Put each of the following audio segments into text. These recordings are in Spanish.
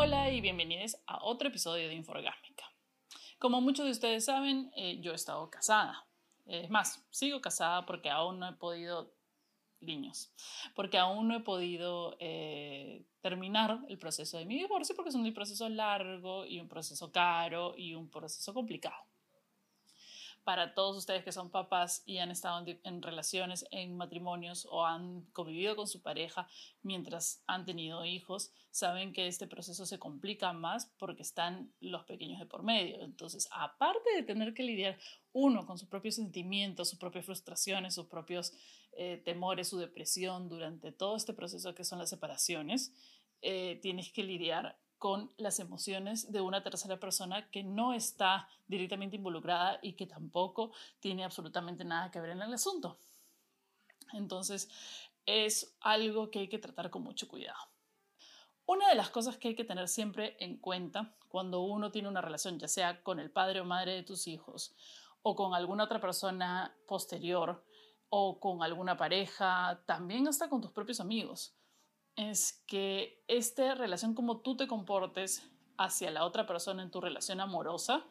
Hola y bienvenidos a otro episodio de Inforgásmica. Como muchos de ustedes saben, eh, yo he estado casada. Es más, sigo casada porque aún no he podido niños, porque aún no he podido eh, terminar el proceso de mi divorcio porque es un proceso largo y un proceso caro y un proceso complicado para todos ustedes que son papás y han estado en, relaciones, en matrimonios o han convivido con su pareja mientras han tenido hijos, saben que este proceso se complica más porque están los pequeños de por medio. Entonces, aparte de tener que lidiar uno con sus propios sentimientos, sus propias frustraciones, sus propios eh, temores, su depresión durante todo este proceso que son las separaciones, eh, tienes que lidiar con las emociones de una tercera persona que no está directamente involucrada y que tampoco tiene absolutamente nada que ver en el asunto. Entonces, es algo que hay que tratar con mucho cuidado. Una de las cosas que hay que tener siempre en cuenta cuando uno tiene una relación, ya sea con el padre o madre de tus hijos, o con alguna otra persona posterior, o con alguna pareja, también hasta con tus propios amigos, es que esta relación, como tú te comportes hacia la otra persona en tu relación amorosa,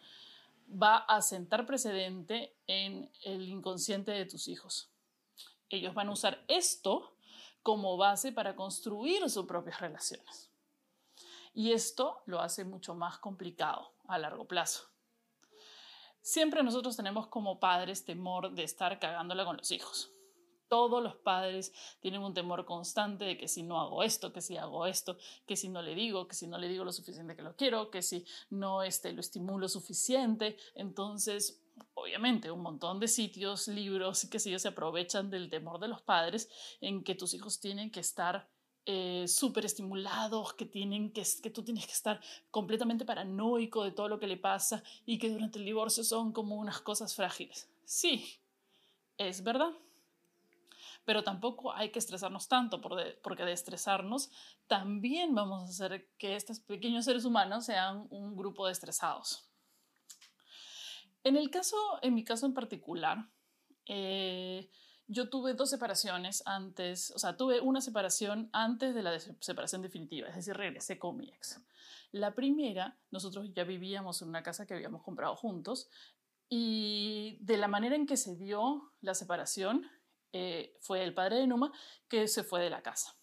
va a sentar precedente en el inconsciente de tus hijos. Ellos van a usar esto como base para construir sus propias relaciones. Y esto lo hace mucho más complicado a largo plazo. Siempre nosotros tenemos como padres temor de estar cagándola con los hijos todos los padres tienen un temor constante de que si no hago esto, que si hago esto, que si no le digo, que si no le digo lo suficiente que lo quiero, que si no este, lo estimulo suficiente. Entonces, obviamente, un montón de sitios, libros, que si ellos se aprovechan del temor de los padres en que tus hijos tienen que estar eh, súper estimulados, que, tienen que, que tú tienes que estar completamente paranoico de todo lo que le pasa y que durante el divorcio son como unas cosas frágiles. Sí, es verdad pero tampoco hay que estresarnos tanto, porque de estresarnos también vamos a hacer que estos pequeños seres humanos sean un grupo de estresados. En el caso, en mi caso en particular, eh, yo tuve dos separaciones antes, o sea, tuve una separación antes de la separación definitiva, es decir, regresé con mi ex. La primera, nosotros ya vivíamos en una casa que habíamos comprado juntos y de la manera en que se dio la separación, eh, fue el padre de Numa que se fue de la casa.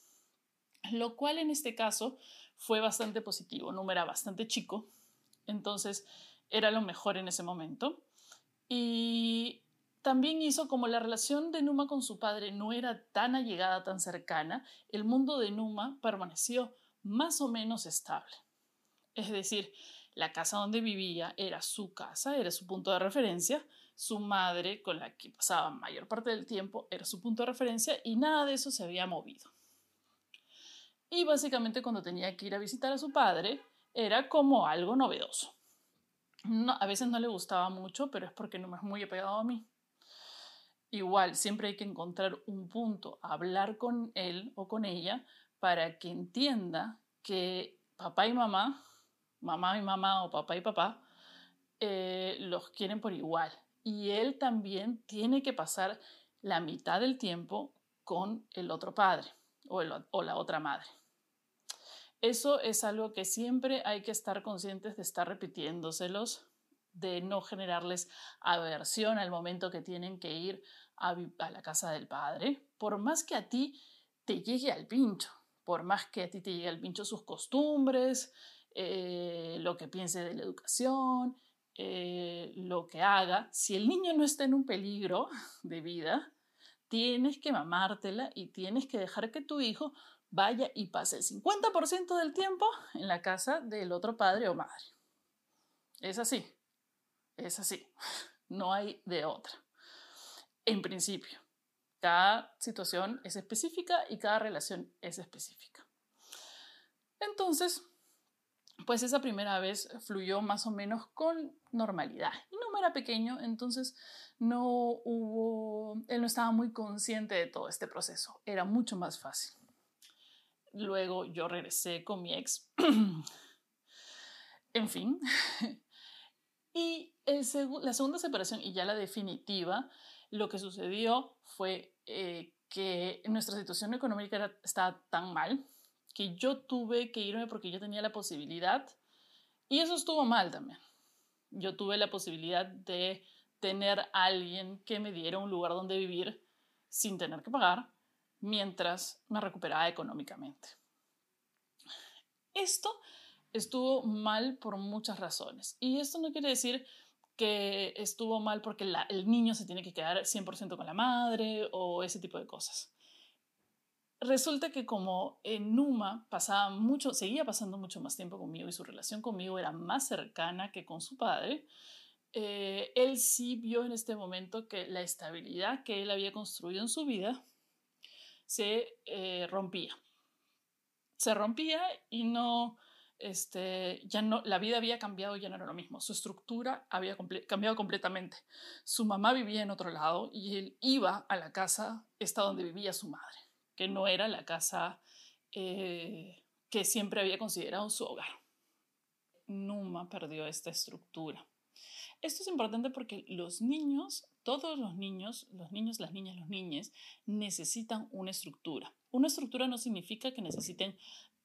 Lo cual en este caso fue bastante positivo. Numa era bastante chico, entonces era lo mejor en ese momento. Y también hizo como la relación de Numa con su padre no era tan allegada, tan cercana, el mundo de Numa permaneció más o menos estable. Es decir, la casa donde vivía era su casa, era su punto de referencia, su madre, con la que pasaba mayor parte del tiempo, era su punto de referencia y nada de eso se había movido. Y básicamente cuando tenía que ir a visitar a su padre, era como algo novedoso. a veces no le gustaba mucho, pero es porque no me es muy apegado a mí. Igual, siempre hay que encontrar un punto, hablar con él o con ella para que entienda que papá y mamá, mamá y mamá o papá y papá, eh, los quieren por igual y él también tiene que pasar la mitad del tiempo con el otro padre o, la otra madre. Eso es algo que siempre hay que estar conscientes de estar repitiéndoselos, de no generarles aversión al momento que tienen que ir a, la casa del padre, por más que a ti te llegue al pincho, por más que a ti te llegue al pincho sus costumbres, eh, lo que piense de la educación, eh, lo que haga, si el niño no está en un peligro de vida, tienes que mamártela y tienes que dejar que tu hijo vaya y pase el 50% del tiempo en la casa del otro padre o madre. Es así, es así, no hay de otra. En principio, cada situación es específica y cada relación es específica. Entonces, pues esa primera vez fluyó más o menos con normalidad. Y no era pequeño, entonces no hubo, él no estaba muy consciente de todo este proceso, era mucho más fácil. Luego yo regresé con mi ex, en fin. y la segunda separación y ya la definitiva, lo que sucedió fue eh, que nuestra situación económica estaba tan mal que yo tuve que irme porque yo tenía la posibilidad y eso estuvo mal también. Yo tuve la posibilidad de tener alguien que me diera un lugar donde vivir sin tener que pagar mientras me recuperaba económicamente. Esto estuvo mal por muchas razones. Y esto no quiere decir que estuvo mal porque el niño se tiene que quedar 100% con la madre o ese tipo de cosas. Resulta que como en Numa pasaba mucho, seguía pasando mucho más tiempo conmigo y su relación conmigo era más cercana que con su padre, eh, él sí vio en este momento que la estabilidad que él había construido en su vida se eh, rompía. Se rompía y no, este, ya no, la vida había cambiado, ya no era lo mismo. Su estructura había cambiado completamente. Su mamá vivía en otro lado y él iba a la casa, esta donde vivía su madre, que no era la casa eh, que siempre había considerado su hogar. Numa perdió esta estructura. Esto es importante porque los niños, todos los niños, los niños, las niñas, los niños, necesitan una estructura. Una estructura no significa que necesiten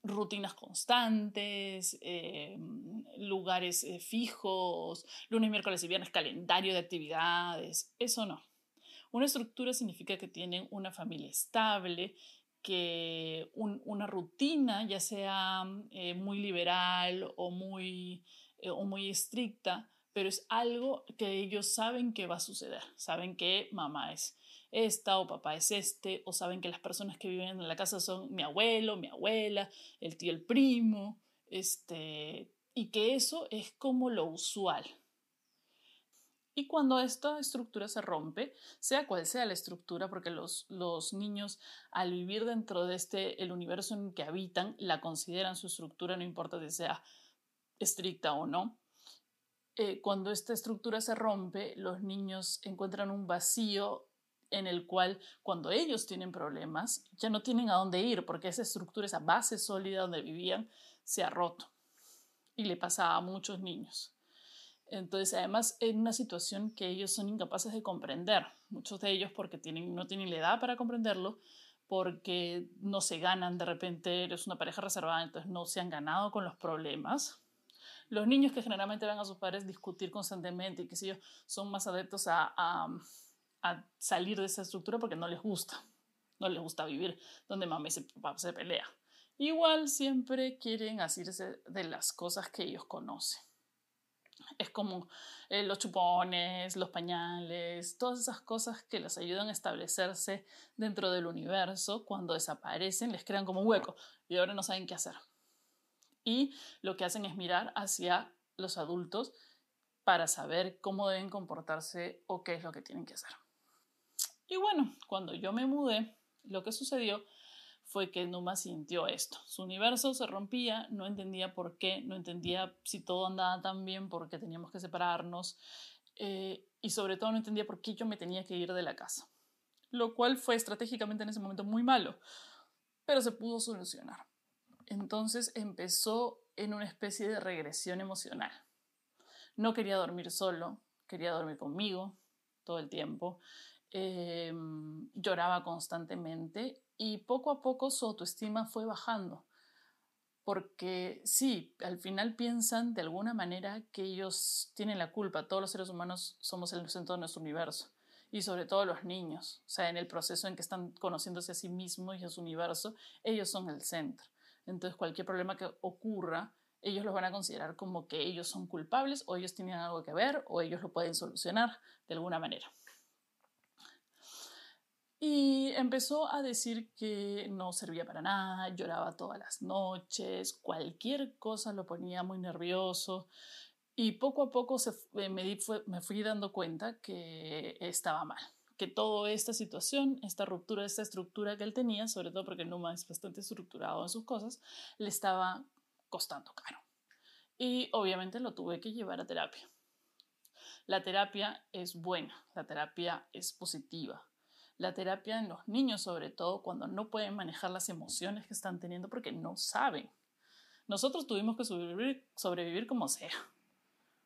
rutinas constantes, eh, lugares eh, fijos, lunes, miércoles y viernes, calendario de actividades, eso no. Una estructura significa que tienen una familia estable, que una rutina, ya sea eh, muy liberal o muy, o muy estricta, pero es algo que ellos saben que va a suceder, saben que mamá es esta o papá es este, o saben que las personas que viven en la casa son mi abuelo, mi abuela, el tío, el primo, este, y que eso es como lo usual. Y cuando esta estructura se rompe, sea cual sea la estructura, porque los, los niños al vivir dentro de este, el universo en que habitan, la consideran su estructura, no importa si sea estricta o no, eh, cuando esta estructura se rompe, los niños encuentran un vacío en el cual cuando ellos tienen problemas ya no tienen a dónde ir porque esa estructura, esa base sólida donde vivían se ha roto y le pasa a muchos niños. Entonces, además, en una situación que ellos son incapaces de comprender, muchos de ellos porque tienen, no tienen la edad para comprenderlo, porque no se ganan, de repente eres una pareja reservada, entonces no se han ganado con los problemas. Los niños que generalmente van a sus padres discutir constantemente y que ellos son más adeptos a salir de esa estructura porque no les gusta. No les gusta vivir donde mamá y papá se pelea. Igual siempre quieren asirse de las cosas que ellos conocen. Es como eh, los chupones, los pañales, todas esas cosas que les ayudan a establecerse dentro del universo. Cuando desaparecen, les crean como un hueco y ahora no saben qué hacer. Y lo que hacen es mirar hacia los adultos para saber cómo deben comportarse o qué es lo que tienen que hacer. Y bueno, cuando yo me mudé, lo que sucedió fue que Numa sintió esto. Su universo se rompía, no entendía por qué, no entendía si todo andaba tan bien, porque teníamos que separarnos eh, y sobre todo no entendía por qué yo me tenía que ir de la casa. Lo cual fue estratégicamente en ese momento muy malo, pero se pudo solucionar. Entonces empezó en una especie de regresión emocional. No quería dormir solo, quería dormir conmigo todo el tiempo. Em, lloraba constantemente y poco a poco su autoestima fue bajando. Porque sí, al final piensan de alguna manera que ellos tienen la culpa, todos los seres humanos somos el centro de nuestro universo y sobre todo los niños, o sea, en el proceso en que están conociéndose a sí mismos y a su universo, ellos son el centro. Entonces, cualquier problema que ocurra, ellos lo van a considerar como que ellos son culpables o ellos tienen algo que ver o ellos lo pueden solucionar de alguna manera. Y empezó a decir que no servía para nada, lloraba todas las noches, cualquier cosa lo ponía muy nervioso. Y poco a poco se, me, me fui dando cuenta que estaba mal, que toda esta situación, esta ruptura, esta estructura que él tenía, sobre todo porque Numa es bastante estructurado en sus cosas, le estaba costando caro. Y obviamente lo tuve que llevar a terapia. La terapia es buena, la terapia es positiva, la terapia en los niños, sobre todo cuando no pueden manejar las emociones que están teniendo porque no saben. Nosotros tuvimos que sobrevivir, como sea.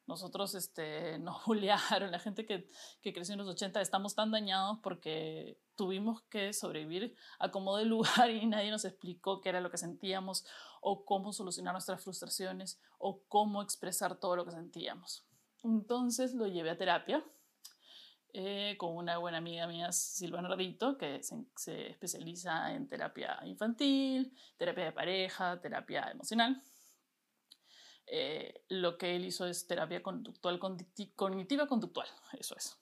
Nosotros este, nos bullearon, la gente que, que creció en los 80 estamos tan dañados porque tuvimos que sobrevivir a como de lugar y nadie nos explicó qué era lo que sentíamos o cómo solucionar nuestras frustraciones o cómo expresar todo lo que sentíamos. Entonces lo llevé a terapia eh, con una buena amiga mía, Silvana Ardito, que se, especializa en terapia infantil, terapia de pareja, terapia emocional. Eh, lo que él hizo es terapia conductual, cognitiva conductual, eso es.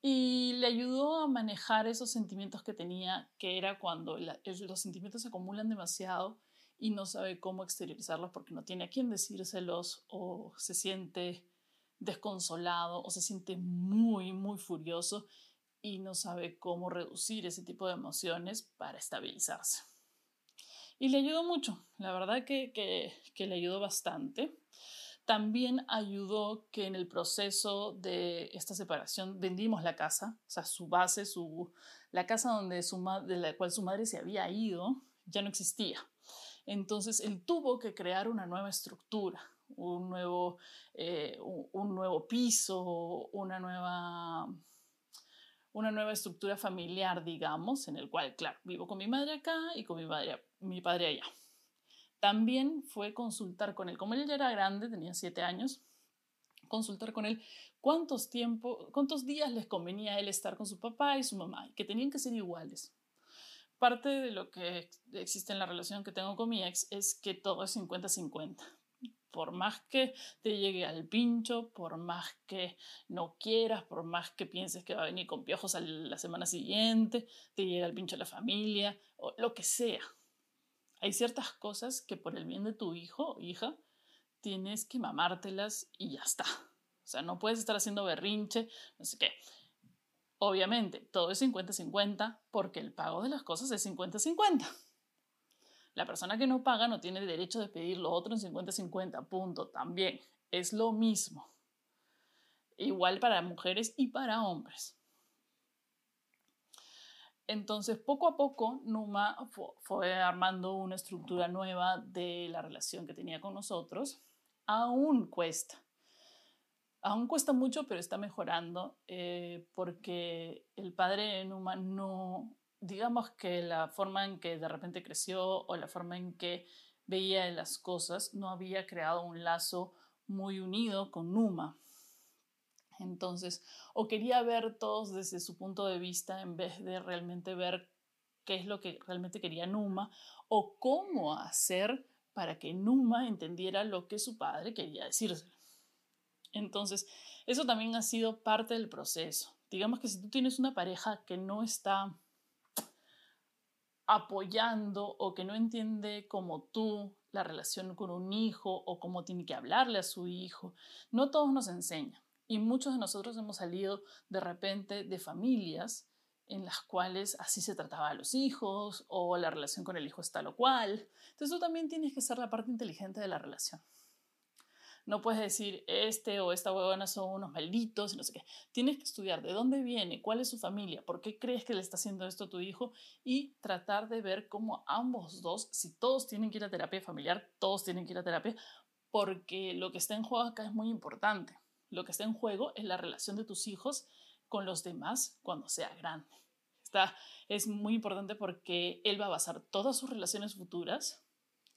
Y le ayudó a manejar esos sentimientos que tenía, que era cuando los sentimientos se acumulan demasiado y no sabe cómo exteriorizarlos porque no tiene a quién decírselos o se siente desconsolado o se siente muy, muy furioso y no sabe cómo reducir ese tipo de emociones para estabilizarse. Y le ayudó mucho, la verdad que, que, le ayudó bastante. También ayudó que en el proceso de esta separación vendimos la casa, o sea, su base, su, la casa donde su, de la cual su madre se había ido, ya no existía. Entonces él tuvo que crear una nueva estructura, un nuevo, eh, nuevo piso, una nueva, una nueva estructura familiar, digamos, en el cual, claro, vivo con mi madre acá y con mi, madre, mi padre allá. También fue consultar con él, como él ya era grande, tenía siete años, consultar con él cuántos tiempo, cuántos días les convenía a él estar con su papá y su mamá, que tenían que ser iguales. Parte de lo que existe en la relación que tengo con mi ex es que todo es 50-50 por más que te llegue al pincho, por más que no quieras, por más que pienses que va a venir con piojos a la semana siguiente, te llega al pincho la familia, o lo que sea. Hay ciertas cosas que por el bien de tu hijo o hija tienes que mamártelas y ya está. O sea, no puedes estar haciendo berrinche, no sé qué. Obviamente, todo es 50-50 porque el pago de las cosas es 50-50. La persona que no paga no tiene derecho de pedir lo otro en 50-50, punto. También es lo mismo. Igual para mujeres y para hombres. Entonces, poco a poco, Numa fue armando una estructura nueva de la relación que tenía con nosotros. Aún cuesta. Aún cuesta mucho, pero está mejorando eh, porque el padre de Numa no, digamos que la forma en que de repente creció o la forma en que veía las cosas no había creado un lazo muy unido con Numa. Entonces, o quería ver todos desde su punto de vista en vez de realmente ver qué es lo que realmente quería Numa o cómo hacer para que Numa entendiera lo que su padre quería decirse. Entonces, eso también ha sido parte del proceso. Digamos que si tú tienes una pareja que no está apoyando o que no entiende como tú la relación con un hijo o cómo tiene que hablarle a su hijo. No todos nos enseñan y muchos de nosotros hemos salido de repente de familias en las cuales así se trataba a los hijos o la relación con el hijo está lo cual. Entonces tú también tienes que ser la parte inteligente de la relación. No puedes decir, este o esta huevona son unos malditos y no sé qué. Tienes que estudiar de dónde viene, cuál es su familia, por qué crees que le está haciendo esto a tu hijo y tratar de ver cómo ambos dos, si todos tienen que ir a terapia familiar, todos tienen que ir a terapia, porque lo que está en juego acá es muy importante. Lo que está en juego es la relación de tus hijos con los demás cuando sea grande. Está, es muy importante porque él va a basar todas sus relaciones futuras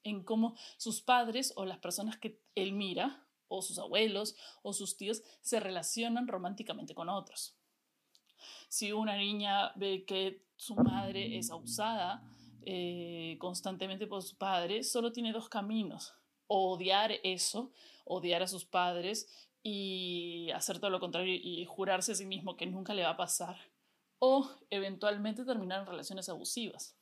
en cómo sus padres o las personas que él mira, o sus abuelos o sus tíos, se relacionan románticamente con otros. Si una niña ve que su madre es abusada eh, constantemente por su padre, solo tiene dos caminos. odiar eso, odiar a sus padres y hacer todo lo contrario y jurarse a sí mismo que nunca le va a pasar. O eventualmente terminar en relaciones abusivas.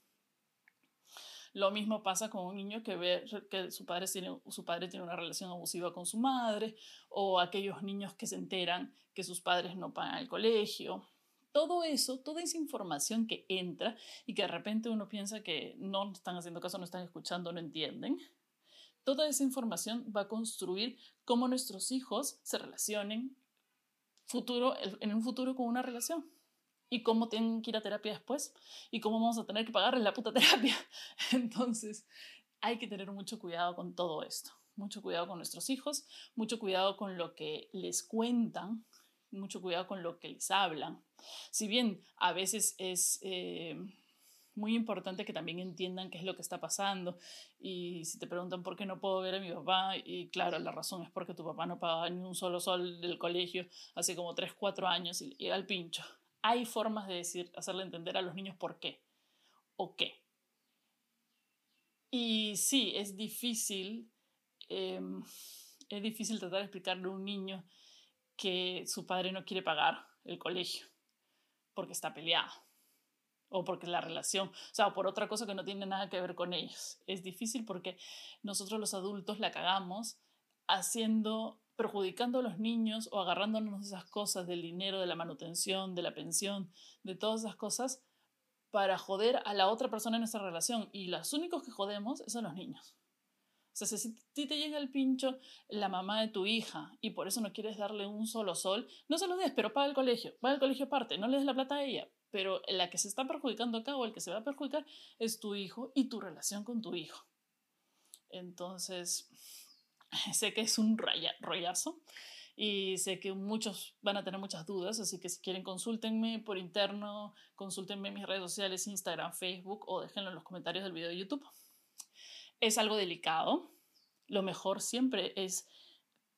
Lo mismo pasa con un niño que ve que su padre, tiene, su padre tiene una relación abusiva con su madre o aquellos niños que se enteran que sus padres no pagan el colegio. Todo eso, toda esa información que entra y que de repente uno piensa que no están haciendo caso, no están escuchando, no entienden, toda esa información va a construir cómo nuestros hijos se relacionen futuro, en un futuro con una relación y cómo tienen que ir a terapia después y cómo vamos a tener que pagarles la puta terapia. Entonces, hay que tener mucho cuidado con todo esto, mucho cuidado con nuestros hijos, mucho cuidado con lo que les cuentan, mucho cuidado con lo que les hablan. Si bien a veces es eh, muy importante que también entiendan qué es lo que está pasando y si te preguntan por qué no puedo ver a mi papá, y claro, la razón es porque tu papá no pagaba ni un solo sol del colegio hace como 3, 4 años y, y al pincho. Hay formas de decir, hacerle entender a los niños por qué o qué. Y sí, es difícil, em, es difícil tratar de explicarle a un niño que su padre no quiere pagar el colegio porque está peleado o porque la relación, o sea, por otra cosa que no tiene nada que ver con ellos. Es difícil porque nosotros los adultos la cagamos haciendo, perjudicando a los niños o agarrándonos esas cosas del dinero, de la manutención, de la pensión, de todas esas cosas para joder a la otra persona en nuestra relación. Y los únicos que jodemos son los niños. O sea, si a ti te llega el pincho la mamá de tu hija y por eso no quieres darle un solo sol, no se lo des, pero paga el colegio, paga el colegio aparte, no le des la plata a ella. Pero la que se está perjudicando acá o el que se va a perjudicar es tu hijo y tu relación con tu hijo. Entonces, sé que es un rollazo y sé que muchos van a tener muchas dudas, así que si quieren consúltenme por interno, consúltenme en mis redes sociales, Instagram, Facebook o déjenlo en los comentarios del video de YouTube. Es algo delicado. Lo mejor siempre es,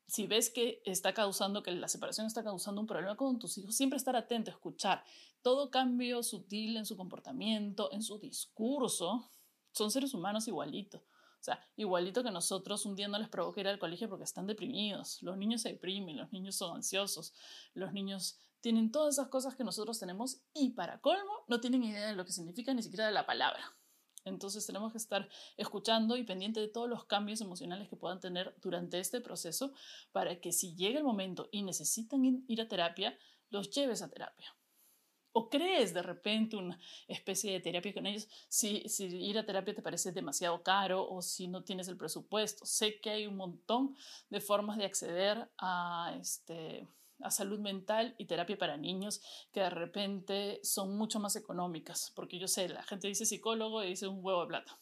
si ves que está causando, que la separación está causando un problema con tus hijos, siempre estar atento, escuchar. Todo cambio sutil en su comportamiento, en su discurso, son seres humanos igualitos. O sea, igualito que nosotros un día no les provoca ir al colegio porque están deprimidos. Los niños se deprimen, los niños son ansiosos, los niños tienen todas esas cosas que nosotros tenemos y para colmo no tienen idea de lo que significa ni siquiera de la palabra. Entonces tenemos que estar escuchando y pendiente de todos los cambios emocionales que puedan tener durante este proceso para que si llega el momento y necesitan ir a terapia, los lleves a terapia o crees de repente una especie de terapia con ellos, si, si ir a terapia te parece demasiado caro o si no tienes el presupuesto. Sé que hay un montón de formas de acceder a, este, a salud mental y terapia para niños que de repente son mucho más económicas, porque yo sé, la gente dice psicólogo y dice un huevo de plata,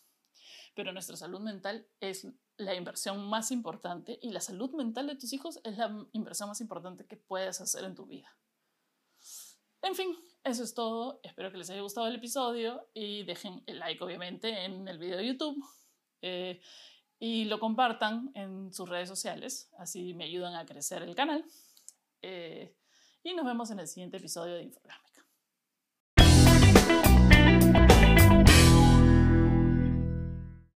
pero nuestra salud mental es la inversión más importante y la salud mental de tus hijos es la inversión más importante que puedes hacer en tu vida. En fin, eso es todo. Espero que les haya gustado el episodio y dejen el like, obviamente, en el video de YouTube. Eh, y lo compartan en sus redes sociales, así me ayudan a crecer el canal. Eh, y nos vemos en el siguiente episodio de Infograma.